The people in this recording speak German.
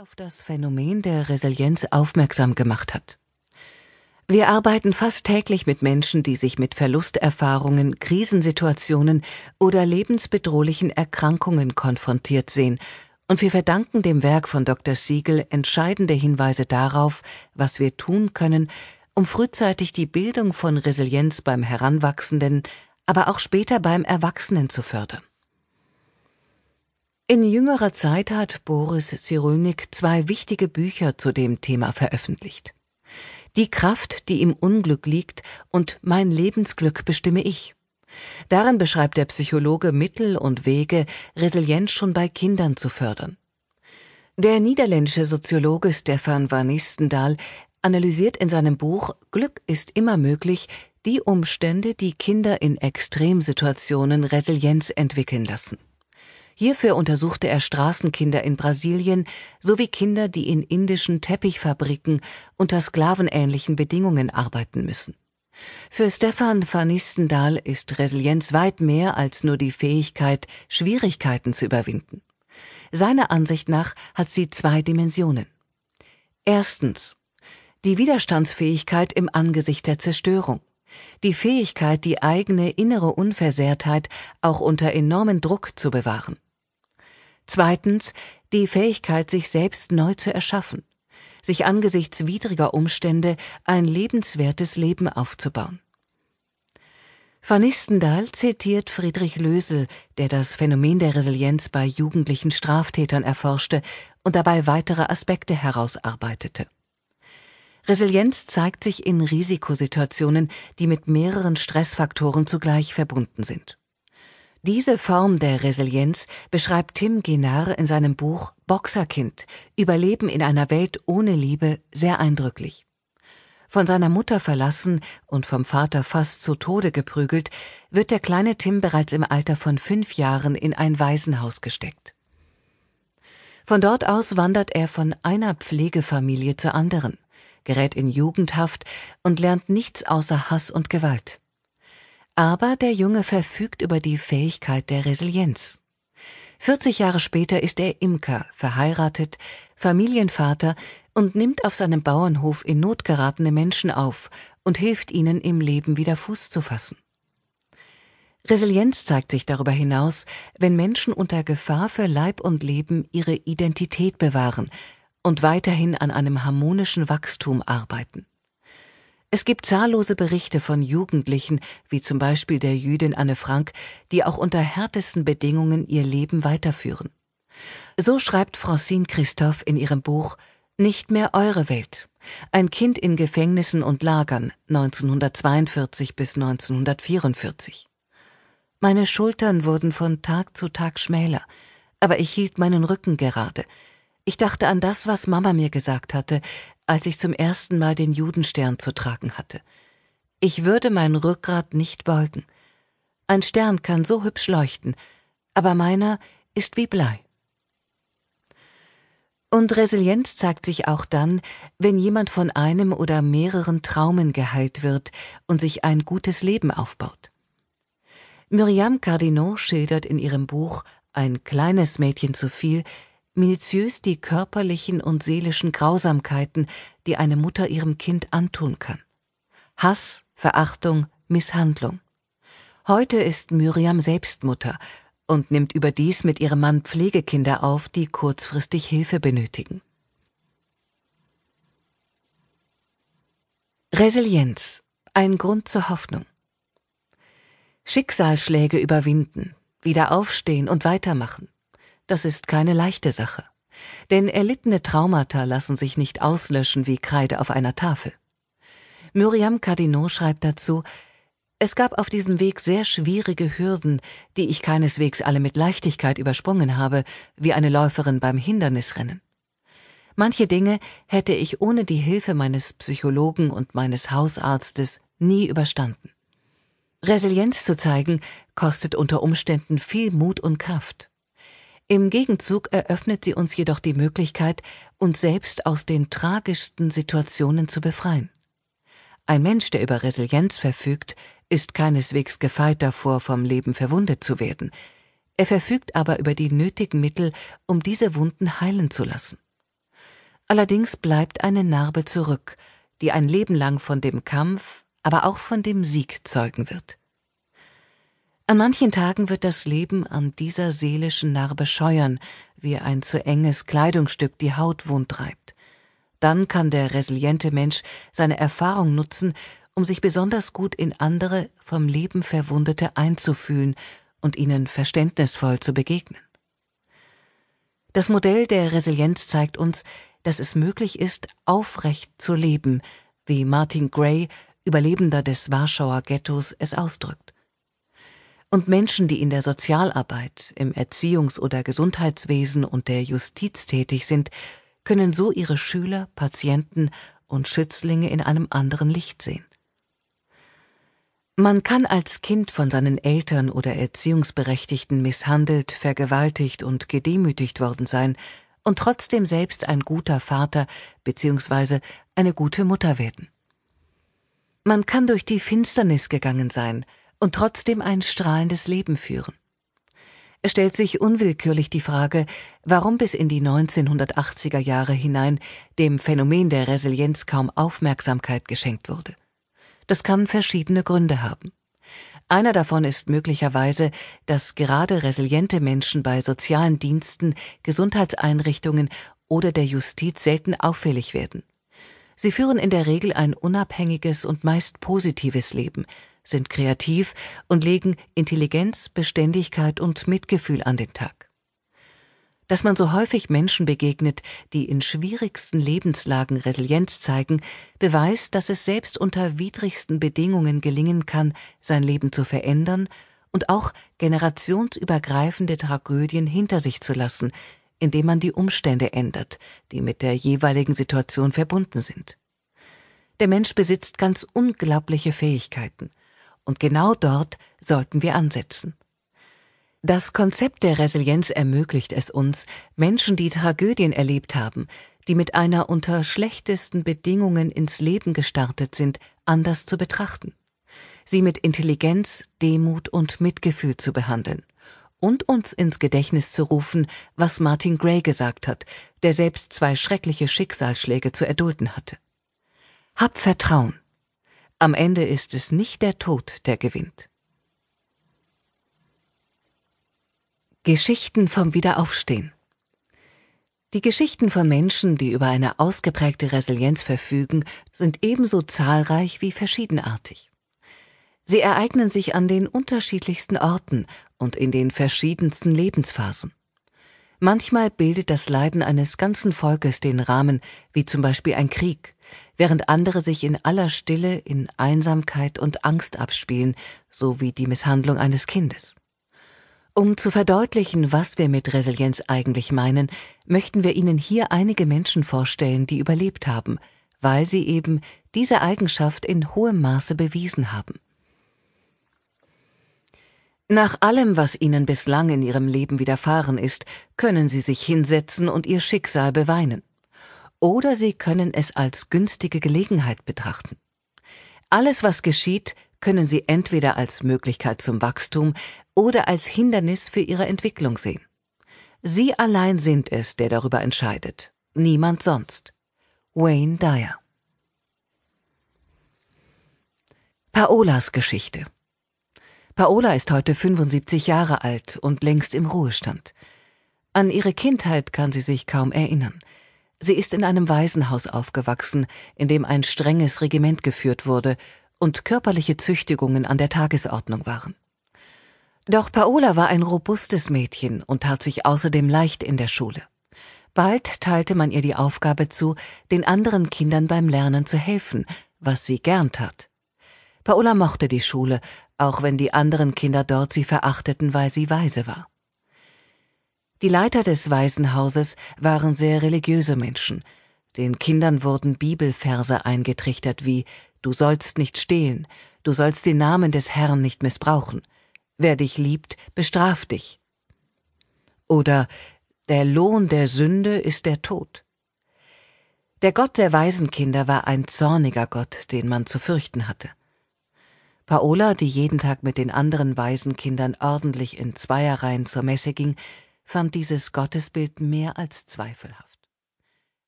auf das Phänomen der Resilienz aufmerksam gemacht hat. Wir arbeiten fast täglich mit Menschen, die sich mit Verlusterfahrungen, Krisensituationen oder lebensbedrohlichen Erkrankungen konfrontiert sehen, und wir verdanken dem Werk von Dr. Siegel entscheidende Hinweise darauf, was wir tun können, um frühzeitig die Bildung von Resilienz beim Heranwachsenden, aber auch später beim Erwachsenen zu fördern. In jüngerer Zeit hat Boris Cyrulnik zwei wichtige Bücher zu dem Thema veröffentlicht. Die Kraft, die im Unglück liegt und mein Lebensglück bestimme ich. Darin beschreibt der Psychologe Mittel und Wege, Resilienz schon bei Kindern zu fördern. Der niederländische Soziologe Stefan van Nistendahl analysiert in seinem Buch Glück ist immer möglich die Umstände, die Kinder in Extremsituationen Resilienz entwickeln lassen. Hierfür untersuchte er Straßenkinder in Brasilien sowie Kinder, die in indischen Teppichfabriken unter sklavenähnlichen Bedingungen arbeiten müssen. Für Stefan van Nistendahl ist Resilienz weit mehr als nur die Fähigkeit, Schwierigkeiten zu überwinden. Seiner Ansicht nach hat sie zwei Dimensionen. Erstens die Widerstandsfähigkeit im Angesicht der Zerstörung die Fähigkeit, die eigene innere Unversehrtheit auch unter enormen Druck zu bewahren. Zweitens die Fähigkeit, sich selbst neu zu erschaffen, sich angesichts widriger Umstände ein lebenswertes Leben aufzubauen. Van Nistendahl zitiert Friedrich Lösel, der das Phänomen der Resilienz bei jugendlichen Straftätern erforschte und dabei weitere Aspekte herausarbeitete. Resilienz zeigt sich in Risikosituationen, die mit mehreren Stressfaktoren zugleich verbunden sind. Diese Form der Resilienz beschreibt Tim Genar in seinem Buch Boxerkind Überleben in einer Welt ohne Liebe sehr eindrücklich. Von seiner Mutter verlassen und vom Vater fast zu Tode geprügelt, wird der kleine Tim bereits im Alter von fünf Jahren in ein Waisenhaus gesteckt. Von dort aus wandert er von einer Pflegefamilie zur anderen, gerät in Jugendhaft und lernt nichts außer Hass und Gewalt. Aber der Junge verfügt über die Fähigkeit der Resilienz. 40 Jahre später ist er Imker, verheiratet, Familienvater und nimmt auf seinem Bauernhof in Not geratene Menschen auf und hilft ihnen im Leben wieder Fuß zu fassen. Resilienz zeigt sich darüber hinaus, wenn Menschen unter Gefahr für Leib und Leben ihre Identität bewahren und weiterhin an einem harmonischen Wachstum arbeiten. Es gibt zahllose Berichte von Jugendlichen, wie zum Beispiel der Jüdin Anne Frank, die auch unter härtesten Bedingungen ihr Leben weiterführen. So schreibt Francine Christoph in ihrem Buch Nicht mehr eure Welt. Ein Kind in Gefängnissen und Lagern 1942 bis 1944. Meine Schultern wurden von Tag zu Tag schmäler, aber ich hielt meinen Rücken gerade. Ich dachte an das, was Mama mir gesagt hatte, als ich zum ersten Mal den Judenstern zu tragen hatte. Ich würde mein Rückgrat nicht beugen. Ein Stern kann so hübsch leuchten, aber meiner ist wie Blei. Und Resilienz zeigt sich auch dann, wenn jemand von einem oder mehreren Traumen geheilt wird und sich ein gutes Leben aufbaut. Myriam Cardinot schildert in ihrem Buch Ein kleines Mädchen zu viel minutiös die körperlichen und seelischen Grausamkeiten, die eine Mutter ihrem Kind antun kann. Hass, Verachtung, Misshandlung. Heute ist Miriam selbst Mutter und nimmt überdies mit ihrem Mann Pflegekinder auf, die kurzfristig Hilfe benötigen. Resilienz. Ein Grund zur Hoffnung. Schicksalsschläge überwinden, wieder aufstehen und weitermachen. Das ist keine leichte Sache. Denn erlittene Traumata lassen sich nicht auslöschen wie Kreide auf einer Tafel. Myriam Cardinot schreibt dazu, es gab auf diesem Weg sehr schwierige Hürden, die ich keineswegs alle mit Leichtigkeit übersprungen habe, wie eine Läuferin beim Hindernisrennen. Manche Dinge hätte ich ohne die Hilfe meines Psychologen und meines Hausarztes nie überstanden. Resilienz zu zeigen, kostet unter Umständen viel Mut und Kraft. Im Gegenzug eröffnet sie uns jedoch die Möglichkeit, uns selbst aus den tragischsten Situationen zu befreien. Ein Mensch, der über Resilienz verfügt, ist keineswegs gefeit davor, vom Leben verwundet zu werden. Er verfügt aber über die nötigen Mittel, um diese Wunden heilen zu lassen. Allerdings bleibt eine Narbe zurück, die ein Leben lang von dem Kampf, aber auch von dem Sieg zeugen wird. An manchen Tagen wird das Leben an dieser seelischen Narbe scheuern, wie ein zu enges Kleidungsstück die Haut wundreibt. Dann kann der resiliente Mensch seine Erfahrung nutzen, um sich besonders gut in andere vom Leben Verwundete einzufühlen und ihnen verständnisvoll zu begegnen. Das Modell der Resilienz zeigt uns, dass es möglich ist, aufrecht zu leben, wie Martin Gray, Überlebender des Warschauer Ghettos, es ausdrückt. Und Menschen, die in der Sozialarbeit, im Erziehungs- oder Gesundheitswesen und der Justiz tätig sind, können so ihre Schüler, Patienten und Schützlinge in einem anderen Licht sehen. Man kann als Kind von seinen Eltern oder Erziehungsberechtigten misshandelt, vergewaltigt und gedemütigt worden sein und trotzdem selbst ein guter Vater bzw. eine gute Mutter werden. Man kann durch die Finsternis gegangen sein und trotzdem ein strahlendes Leben führen. Es stellt sich unwillkürlich die Frage, warum bis in die 1980er Jahre hinein dem Phänomen der Resilienz kaum Aufmerksamkeit geschenkt wurde. Das kann verschiedene Gründe haben. Einer davon ist möglicherweise, dass gerade resiliente Menschen bei sozialen Diensten, Gesundheitseinrichtungen oder der Justiz selten auffällig werden. Sie führen in der Regel ein unabhängiges und meist positives Leben, sind kreativ und legen Intelligenz, Beständigkeit und Mitgefühl an den Tag dass man so häufig Menschen begegnet, die in schwierigsten Lebenslagen Resilienz zeigen, beweist, dass es selbst unter widrigsten Bedingungen gelingen kann, sein Leben zu verändern und auch generationsübergreifende Tragödien hinter sich zu lassen, indem man die Umstände ändert, die mit der jeweiligen Situation verbunden sind. Der Mensch besitzt ganz unglaubliche Fähigkeiten, und genau dort sollten wir ansetzen. Das Konzept der Resilienz ermöglicht es uns, Menschen, die Tragödien erlebt haben, die mit einer unter schlechtesten Bedingungen ins Leben gestartet sind, anders zu betrachten, sie mit Intelligenz, Demut und Mitgefühl zu behandeln und uns ins Gedächtnis zu rufen, was Martin Gray gesagt hat, der selbst zwei schreckliche Schicksalsschläge zu erdulden hatte. Hab Vertrauen. Am Ende ist es nicht der Tod, der gewinnt. Geschichten vom Wiederaufstehen. Die Geschichten von Menschen, die über eine ausgeprägte Resilienz verfügen, sind ebenso zahlreich wie verschiedenartig. Sie ereignen sich an den unterschiedlichsten Orten und in den verschiedensten Lebensphasen. Manchmal bildet das Leiden eines ganzen Volkes den Rahmen, wie zum Beispiel ein Krieg, während andere sich in aller Stille in Einsamkeit und Angst abspielen, so wie die Misshandlung eines Kindes. Um zu verdeutlichen, was wir mit Resilienz eigentlich meinen, möchten wir Ihnen hier einige Menschen vorstellen, die überlebt haben, weil sie eben diese Eigenschaft in hohem Maße bewiesen haben. Nach allem, was Ihnen bislang in Ihrem Leben widerfahren ist, können Sie sich hinsetzen und Ihr Schicksal beweinen. Oder Sie können es als günstige Gelegenheit betrachten. Alles, was geschieht, können Sie entweder als Möglichkeit zum Wachstum oder als Hindernis für ihre Entwicklung sehen. Sie allein sind es, der darüber entscheidet, niemand sonst. Wayne Dyer Paolas Geschichte Paola ist heute 75 Jahre alt und längst im Ruhestand. An ihre Kindheit kann sie sich kaum erinnern. Sie ist in einem Waisenhaus aufgewachsen, in dem ein strenges Regiment geführt wurde und körperliche Züchtigungen an der Tagesordnung waren. Doch Paola war ein robustes Mädchen und tat sich außerdem leicht in der Schule. Bald teilte man ihr die Aufgabe zu, den anderen Kindern beim Lernen zu helfen, was sie gern tat. Paola mochte die Schule, auch wenn die anderen Kinder dort sie verachteten, weil sie weise war. Die Leiter des Waisenhauses waren sehr religiöse Menschen. Den Kindern wurden Bibelverse eingetrichtert wie Du sollst nicht stehlen, du sollst den Namen des Herrn nicht missbrauchen, Wer dich liebt, bestraft dich. Oder der Lohn der Sünde ist der Tod. Der Gott der Waisenkinder war ein zorniger Gott, den man zu fürchten hatte. Paola, die jeden Tag mit den anderen Waisenkindern ordentlich in Zweierreihen zur Messe ging, fand dieses Gottesbild mehr als zweifelhaft.